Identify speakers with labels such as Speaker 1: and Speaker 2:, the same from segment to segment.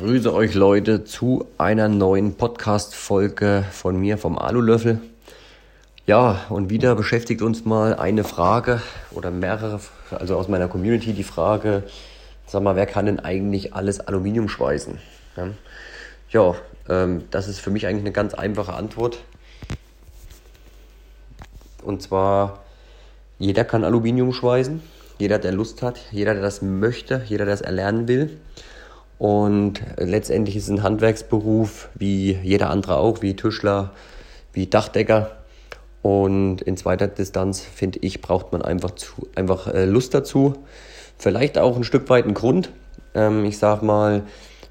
Speaker 1: grüße euch Leute zu einer neuen Podcast-Folge von mir vom Alulöffel. Ja, und wieder beschäftigt uns mal eine Frage oder mehrere, also aus meiner Community die Frage, sag mal, wer kann denn eigentlich alles Aluminium schweißen? Ja, ähm, das ist für mich eigentlich eine ganz einfache Antwort. Und zwar, jeder kann Aluminium schweißen, jeder, der Lust hat, jeder, der das möchte, jeder, der das erlernen will. Und letztendlich ist es ein Handwerksberuf wie jeder andere auch, wie Tischler, wie Dachdecker. Und in zweiter Distanz, finde ich, braucht man einfach, zu, einfach äh, Lust dazu. Vielleicht auch ein Stück weit einen Grund. Ähm, ich sag mal,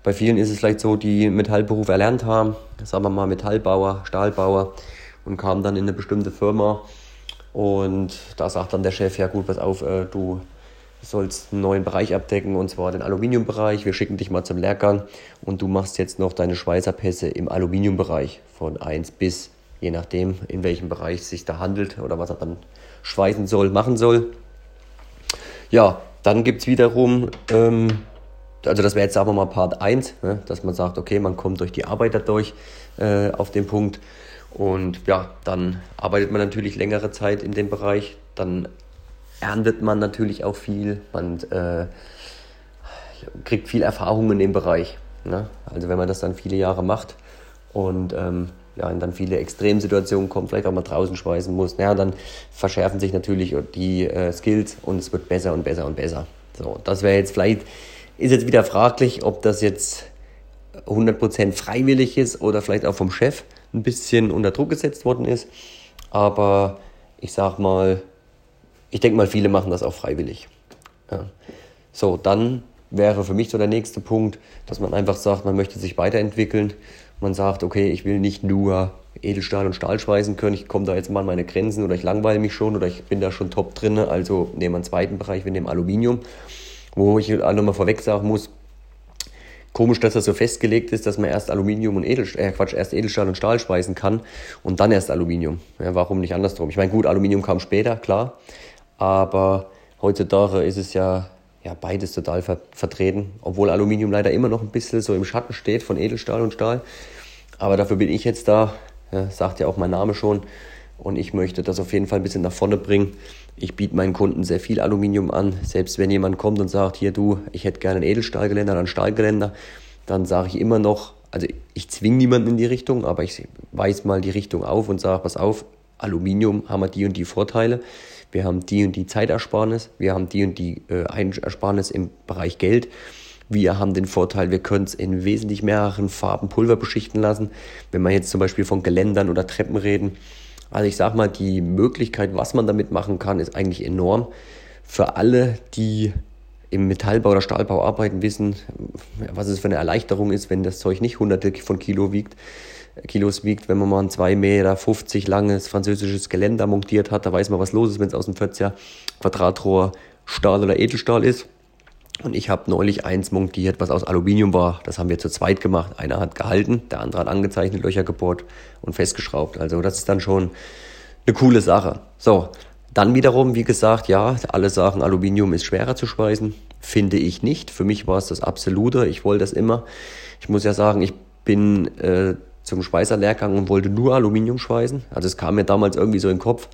Speaker 1: bei vielen ist es vielleicht so, die Metallberuf erlernt haben, sagen wir mal Metallbauer, Stahlbauer und kamen dann in eine bestimmte Firma. Und da sagt dann der Chef, ja gut, pass auf, äh, du sollst einen neuen Bereich abdecken und zwar den Aluminiumbereich. Wir schicken dich mal zum Lehrgang und du machst jetzt noch deine Schweißerpässe im Aluminiumbereich von 1 bis, je nachdem, in welchem Bereich es sich da handelt oder was er dann schweißen soll, machen soll. Ja, dann gibt es wiederum, ähm, also das wäre jetzt sagen wir mal Part 1, ne, dass man sagt, okay, man kommt durch die Arbeit dadurch äh, auf den Punkt. Und ja, dann arbeitet man natürlich längere Zeit in dem Bereich. Dann erntet man natürlich auch viel, man äh, kriegt viel Erfahrung in dem Bereich. Ne? Also wenn man das dann viele Jahre macht und ähm, ja, in dann viele Extremsituationen kommt, vielleicht auch mal draußen schweißen muss, naja, dann verschärfen sich natürlich die äh, Skills und es wird besser und besser und besser. So, das wäre jetzt vielleicht, ist jetzt wieder fraglich, ob das jetzt 100% freiwillig ist oder vielleicht auch vom Chef ein bisschen unter Druck gesetzt worden ist. Aber ich sag mal, ich denke mal, viele machen das auch freiwillig. Ja. So, dann wäre für mich so der nächste Punkt, dass man einfach sagt, man möchte sich weiterentwickeln. Man sagt, okay, ich will nicht nur Edelstahl und Stahl schweißen können, ich komme da jetzt mal an meine Grenzen oder ich langweile mich schon oder ich bin da schon top drin. Also nehmen wir einen zweiten Bereich, wir nehmen Aluminium, wo ich alle mal vorweg sagen muss, Komisch, dass das so festgelegt ist, dass man erst Aluminium und Edelstahl, äh Quatsch, erst Edelstahl und Stahl speisen kann und dann erst Aluminium. Ja, warum nicht andersrum? Ich meine, gut, Aluminium kam später, klar, aber heutzutage ist es ja, ja beides total ver vertreten, obwohl Aluminium leider immer noch ein bisschen so im Schatten steht von Edelstahl und Stahl. Aber dafür bin ich jetzt da, ja, sagt ja auch mein Name schon, und ich möchte das auf jeden Fall ein bisschen nach vorne bringen. Ich biete meinen Kunden sehr viel Aluminium an. Selbst wenn jemand kommt und sagt, hier du, ich hätte gerne ein Edelstahlgeländer oder ein Stahlgeländer, dann sage ich immer noch, also ich zwinge niemanden in die Richtung, aber ich weise mal die Richtung auf und sage, pass auf, Aluminium haben wir die und die Vorteile. Wir haben die und die Zeitersparnis, wir haben die und die äh, Einsparnis im Bereich Geld. Wir haben den Vorteil, wir können es in wesentlich mehreren Farben Pulver beschichten lassen. Wenn wir jetzt zum Beispiel von Geländern oder Treppen reden, also ich sag mal, die Möglichkeit, was man damit machen kann, ist eigentlich enorm. Für alle, die im Metallbau oder Stahlbau arbeiten, wissen, was es für eine Erleichterung ist, wenn das Zeug nicht hunderte von Kilo wiegt, Kilos wiegt, wenn man mal ein 2,50 Meter langes französisches Geländer montiert hat, da weiß man, was los ist, wenn es aus dem 40er Quadratrohr Stahl oder Edelstahl ist. Und ich habe neulich eins montiert, was aus Aluminium war. Das haben wir zu zweit gemacht. Einer hat gehalten, der andere hat angezeichnet, Löcher gebohrt und festgeschraubt. Also das ist dann schon eine coole Sache. So, dann wiederum, wie gesagt, ja, alle sagen, Aluminium ist schwerer zu schweißen. Finde ich nicht. Für mich war es das Absolute. Ich wollte das immer. Ich muss ja sagen, ich bin äh, zum Schweißerlehrgang und wollte nur Aluminium schweißen. Also es kam mir damals irgendwie so in den Kopf.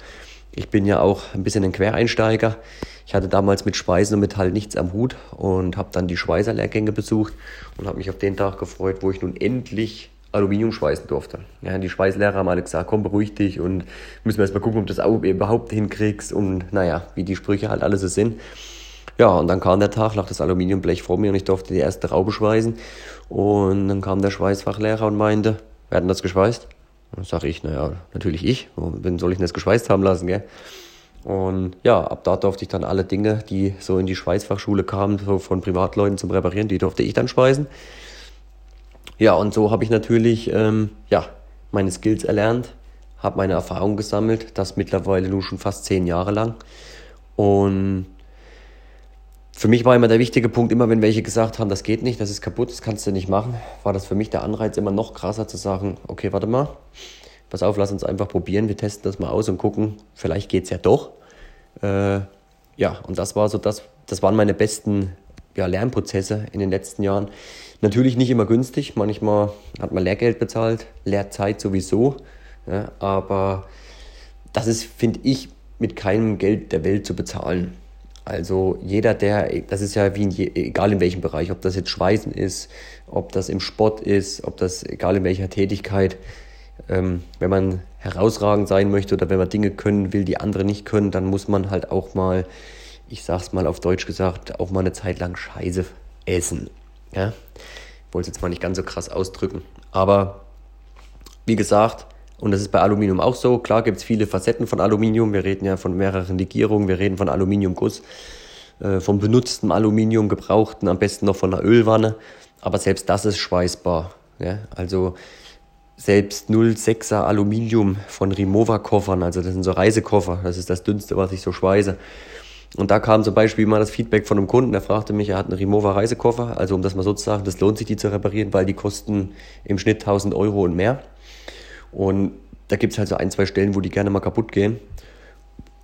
Speaker 1: Ich bin ja auch ein bisschen ein Quereinsteiger. Ich hatte damals mit Schweißen und Metall nichts am Hut und habe dann die Schweißerlehrgänge besucht und habe mich auf den Tag gefreut, wo ich nun endlich Aluminium schweißen durfte. Ja, die Schweißlehrer haben alle gesagt, komm, beruhig dich und müssen wir erst mal gucken, ob du das überhaupt hinkriegst und naja, wie die Sprüche halt alles so sind. Ja, und dann kam der Tag, lag das Aluminiumblech vor mir und ich durfte die erste Raube schweißen. Und dann kam der Schweißfachlehrer und meinte, wer hat denn das geschweißt? Dann sage ich, naja, natürlich ich. Wen soll ich denn das geschweißt haben lassen, gell? Und ja, ab da durfte ich dann alle Dinge, die so in die Schweißfachschule kamen, so von Privatleuten zum Reparieren, die durfte ich dann schweißen. Ja, und so habe ich natürlich ähm, ja, meine Skills erlernt, habe meine Erfahrung gesammelt, das mittlerweile nun schon fast zehn Jahre lang. Und für mich war immer der wichtige Punkt, immer wenn welche gesagt haben, das geht nicht, das ist kaputt, das kannst du nicht machen, war das für mich der Anreiz immer noch krasser zu sagen, okay, warte mal, pass auf, lass uns einfach probieren, wir testen das mal aus und gucken, vielleicht geht es ja doch. Äh, ja, und das war so das, das waren meine besten ja, Lernprozesse in den letzten Jahren. Natürlich nicht immer günstig, manchmal hat man Lehrgeld bezahlt, Lehrzeit sowieso, ja, aber das ist, finde ich, mit keinem Geld der Welt zu bezahlen. Also jeder, der, das ist ja wie in egal in welchem Bereich, ob das jetzt Schweißen ist, ob das im Sport ist, ob das egal in welcher Tätigkeit, ähm, wenn man herausragend sein möchte oder wenn man Dinge können will, die andere nicht können, dann muss man halt auch mal, ich sag's mal auf Deutsch gesagt, auch mal eine Zeit lang Scheiße essen. Ja? Ich wollte es jetzt mal nicht ganz so krass ausdrücken. Aber wie gesagt, und das ist bei Aluminium auch so. Klar gibt es viele Facetten von Aluminium. Wir reden ja von mehreren Legierungen, wir reden von Aluminiumguss, äh, vom benutzten Aluminium, gebrauchten, am besten noch von einer Ölwanne. Aber selbst das ist schweißbar. Ja? Also selbst 0,6er Aluminium von Rimowa-Koffern, also das sind so Reisekoffer, das ist das dünnste, was ich so schweiße. Und da kam zum Beispiel mal das Feedback von einem Kunden, der fragte mich, er hat einen Rimowa Reisekoffer, also um das mal so zu sagen, das lohnt sich, die zu reparieren, weil die kosten im Schnitt 1000 Euro und mehr. Und da gibt es halt so ein, zwei Stellen, wo die gerne mal kaputt gehen.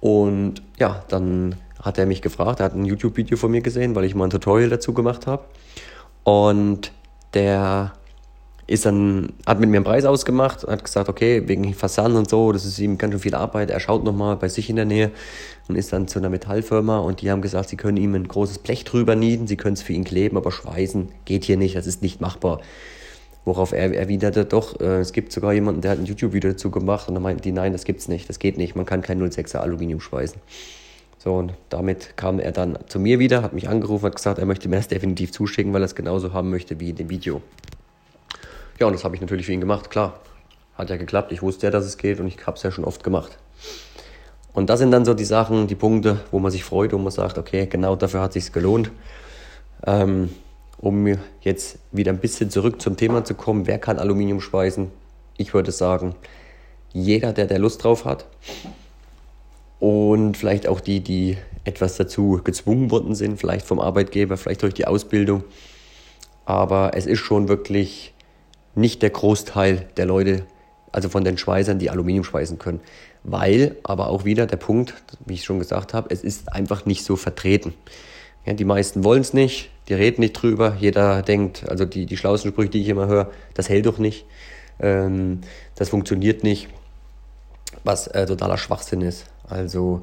Speaker 1: Und ja, dann hat er mich gefragt, er hat ein YouTube-Video von mir gesehen, weil ich mal ein Tutorial dazu gemacht habe. Und der ist dann, hat mit mir einen Preis ausgemacht, hat gesagt, okay, wegen Versand und so, das ist ihm ganz schön viel Arbeit. Er schaut nochmal bei sich in der Nähe und ist dann zu einer Metallfirma und die haben gesagt, sie können ihm ein großes Blech drüber nieden, sie können es für ihn kleben, aber schweißen geht hier nicht, das ist nicht machbar. Worauf er erwiderte, doch, äh, es gibt sogar jemanden, der hat ein YouTube-Video dazu gemacht und dann meinten die, nein, das gibt's nicht, das geht nicht, man kann kein 06er Aluminium schweißen. So, und damit kam er dann zu mir wieder, hat mich angerufen, hat gesagt, er möchte mir das definitiv zuschicken, weil er es genauso haben möchte wie in dem Video. Ja, und das habe ich natürlich für ihn gemacht, klar. Hat ja geklappt, ich wusste ja, dass es geht und ich habe es ja schon oft gemacht. Und das sind dann so die Sachen, die Punkte, wo man sich freut und man sagt, okay, genau dafür hat es sich gelohnt. Ähm, um jetzt wieder ein bisschen zurück zum Thema zu kommen, wer kann Aluminium schweißen? Ich würde sagen, jeder, der der Lust drauf hat. Und vielleicht auch die, die etwas dazu gezwungen worden sind, vielleicht vom Arbeitgeber, vielleicht durch die Ausbildung. Aber es ist schon wirklich nicht der Großteil der Leute, also von den Schweißern, die Aluminium schweißen können. Weil, aber auch wieder der Punkt, wie ich schon gesagt habe, es ist einfach nicht so vertreten. Ja, die meisten wollen es nicht, die reden nicht drüber. Jeder denkt, also die, die schlauesten Sprüche, die ich immer höre, das hält doch nicht, ähm, das funktioniert nicht, was äh, totaler Schwachsinn ist. Also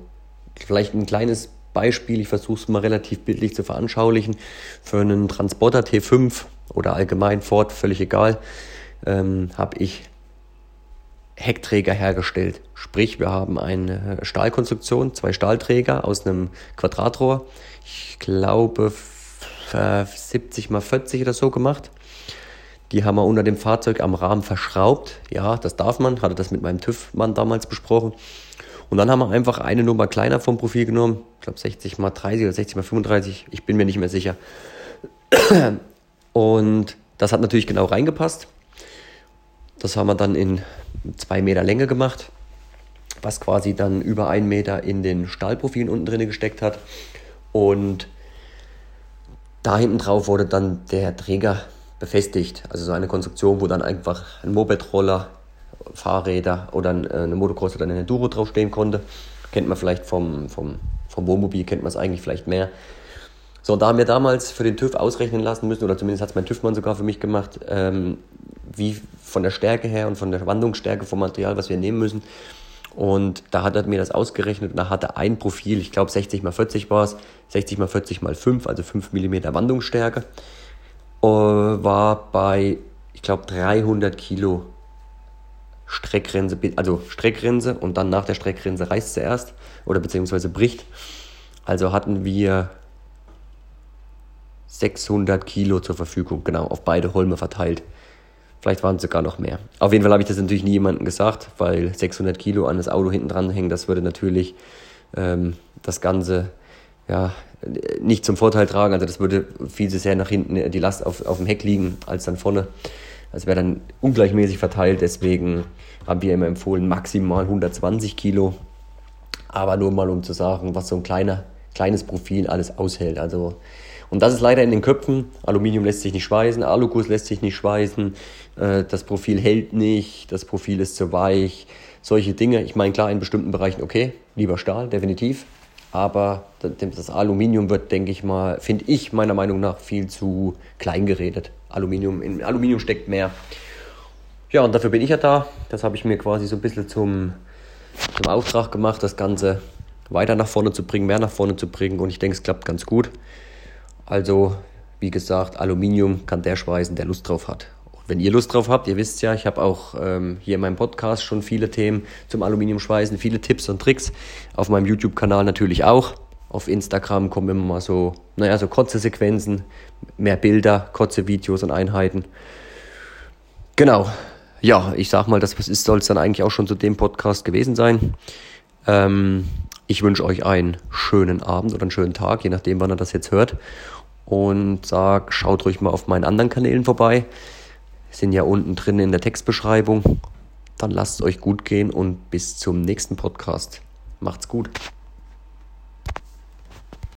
Speaker 1: vielleicht ein kleines Beispiel, ich versuche es mal relativ bildlich zu veranschaulichen, für einen Transporter T5 oder allgemein Ford, völlig egal, ähm, habe ich Heckträger hergestellt. Sprich, wir haben eine Stahlkonstruktion, zwei Stahlträger aus einem Quadratrohr. Ich glaube 70 mal 40 oder so gemacht. Die haben wir unter dem Fahrzeug am Rahmen verschraubt. Ja, das darf man, hatte das mit meinem TÜV-Mann damals besprochen. Und dann haben wir einfach eine Nummer kleiner vom Profil genommen. Ich glaube 60 mal 30 oder 60 mal 35. Ich bin mir nicht mehr sicher. Und das hat natürlich genau reingepasst. Das haben wir dann in zwei Meter Länge gemacht, was quasi dann über einen Meter in den Stahlprofilen unten drin gesteckt hat. Und da hinten drauf wurde dann der Träger befestigt. Also so eine Konstruktion, wo dann einfach ein Moped-Roller, Fahrräder oder äh, eine Motocross oder eine Enduro draufstehen konnte. Kennt man vielleicht vom, vom, vom Wohnmobil, kennt man es eigentlich vielleicht mehr. So, da haben wir damals für den TÜV ausrechnen lassen müssen, oder zumindest hat es mein TÜV-Mann sogar für mich gemacht, ähm, wie von der Stärke her und von der Wandungsstärke vom Material, was wir nehmen müssen. Und da hat er mir das ausgerechnet und da hatte ein Profil, ich glaube 60 mal 40 war es, 60 mal 40 mal 5, also 5 mm Wandungsstärke, äh, war bei, ich glaube 300 Kilo Streckgrenze, also Streckgrenze und dann nach der Streckgrenze reißt sie erst oder beziehungsweise bricht. Also hatten wir 600 Kilo zur Verfügung, genau, auf beide Holme verteilt. Vielleicht waren es sogar noch mehr. Auf jeden Fall habe ich das natürlich nie jemandem gesagt, weil 600 Kilo an das Auto hinten dran hängen, das würde natürlich ähm, das Ganze ja, nicht zum Vorteil tragen. Also das würde viel zu sehr nach hinten die Last auf, auf dem Heck liegen als dann vorne. Das wäre dann ungleichmäßig verteilt. Deswegen haben wir immer empfohlen, maximal 120 Kilo. Aber nur mal um zu sagen, was so ein kleiner, kleines Profil alles aushält. Also und das ist leider in den Köpfen. Aluminium lässt sich nicht schweißen, Aluguss lässt sich nicht schweißen, äh, das Profil hält nicht, das Profil ist zu weich, solche Dinge. Ich meine, klar, in bestimmten Bereichen okay, lieber Stahl, definitiv. aber das Aluminium wird, denke ich mal, finde ich meiner Meinung nach viel zu klein geredet. Aluminium, in Aluminium steckt mehr. Ja, und dafür bin ich ja da. Das habe ich mir quasi so ein bisschen zum, zum Auftrag gemacht, das Ganze weiter nach vorne zu bringen, mehr nach vorne zu bringen. Und ich denke, es klappt ganz gut. Also, wie gesagt, Aluminium kann der schweißen, der Lust drauf hat. Und wenn ihr Lust drauf habt, ihr wisst ja, ich habe auch ähm, hier in meinem Podcast schon viele Themen zum Aluminiumschweißen, viele Tipps und Tricks. Auf meinem YouTube-Kanal natürlich auch. Auf Instagram kommen immer mal so, naja, so kurze Sequenzen, mehr Bilder, kurze Videos und Einheiten. Genau. Ja, ich sag mal, das soll es dann eigentlich auch schon zu dem Podcast gewesen sein. Ähm, ich wünsche euch einen schönen Abend oder einen schönen Tag, je nachdem, wann ihr das jetzt hört. Und sag, schaut ruhig mal auf meinen anderen Kanälen vorbei. Sind ja unten drin in der Textbeschreibung. Dann lasst es euch gut gehen und bis zum nächsten Podcast. Macht's gut.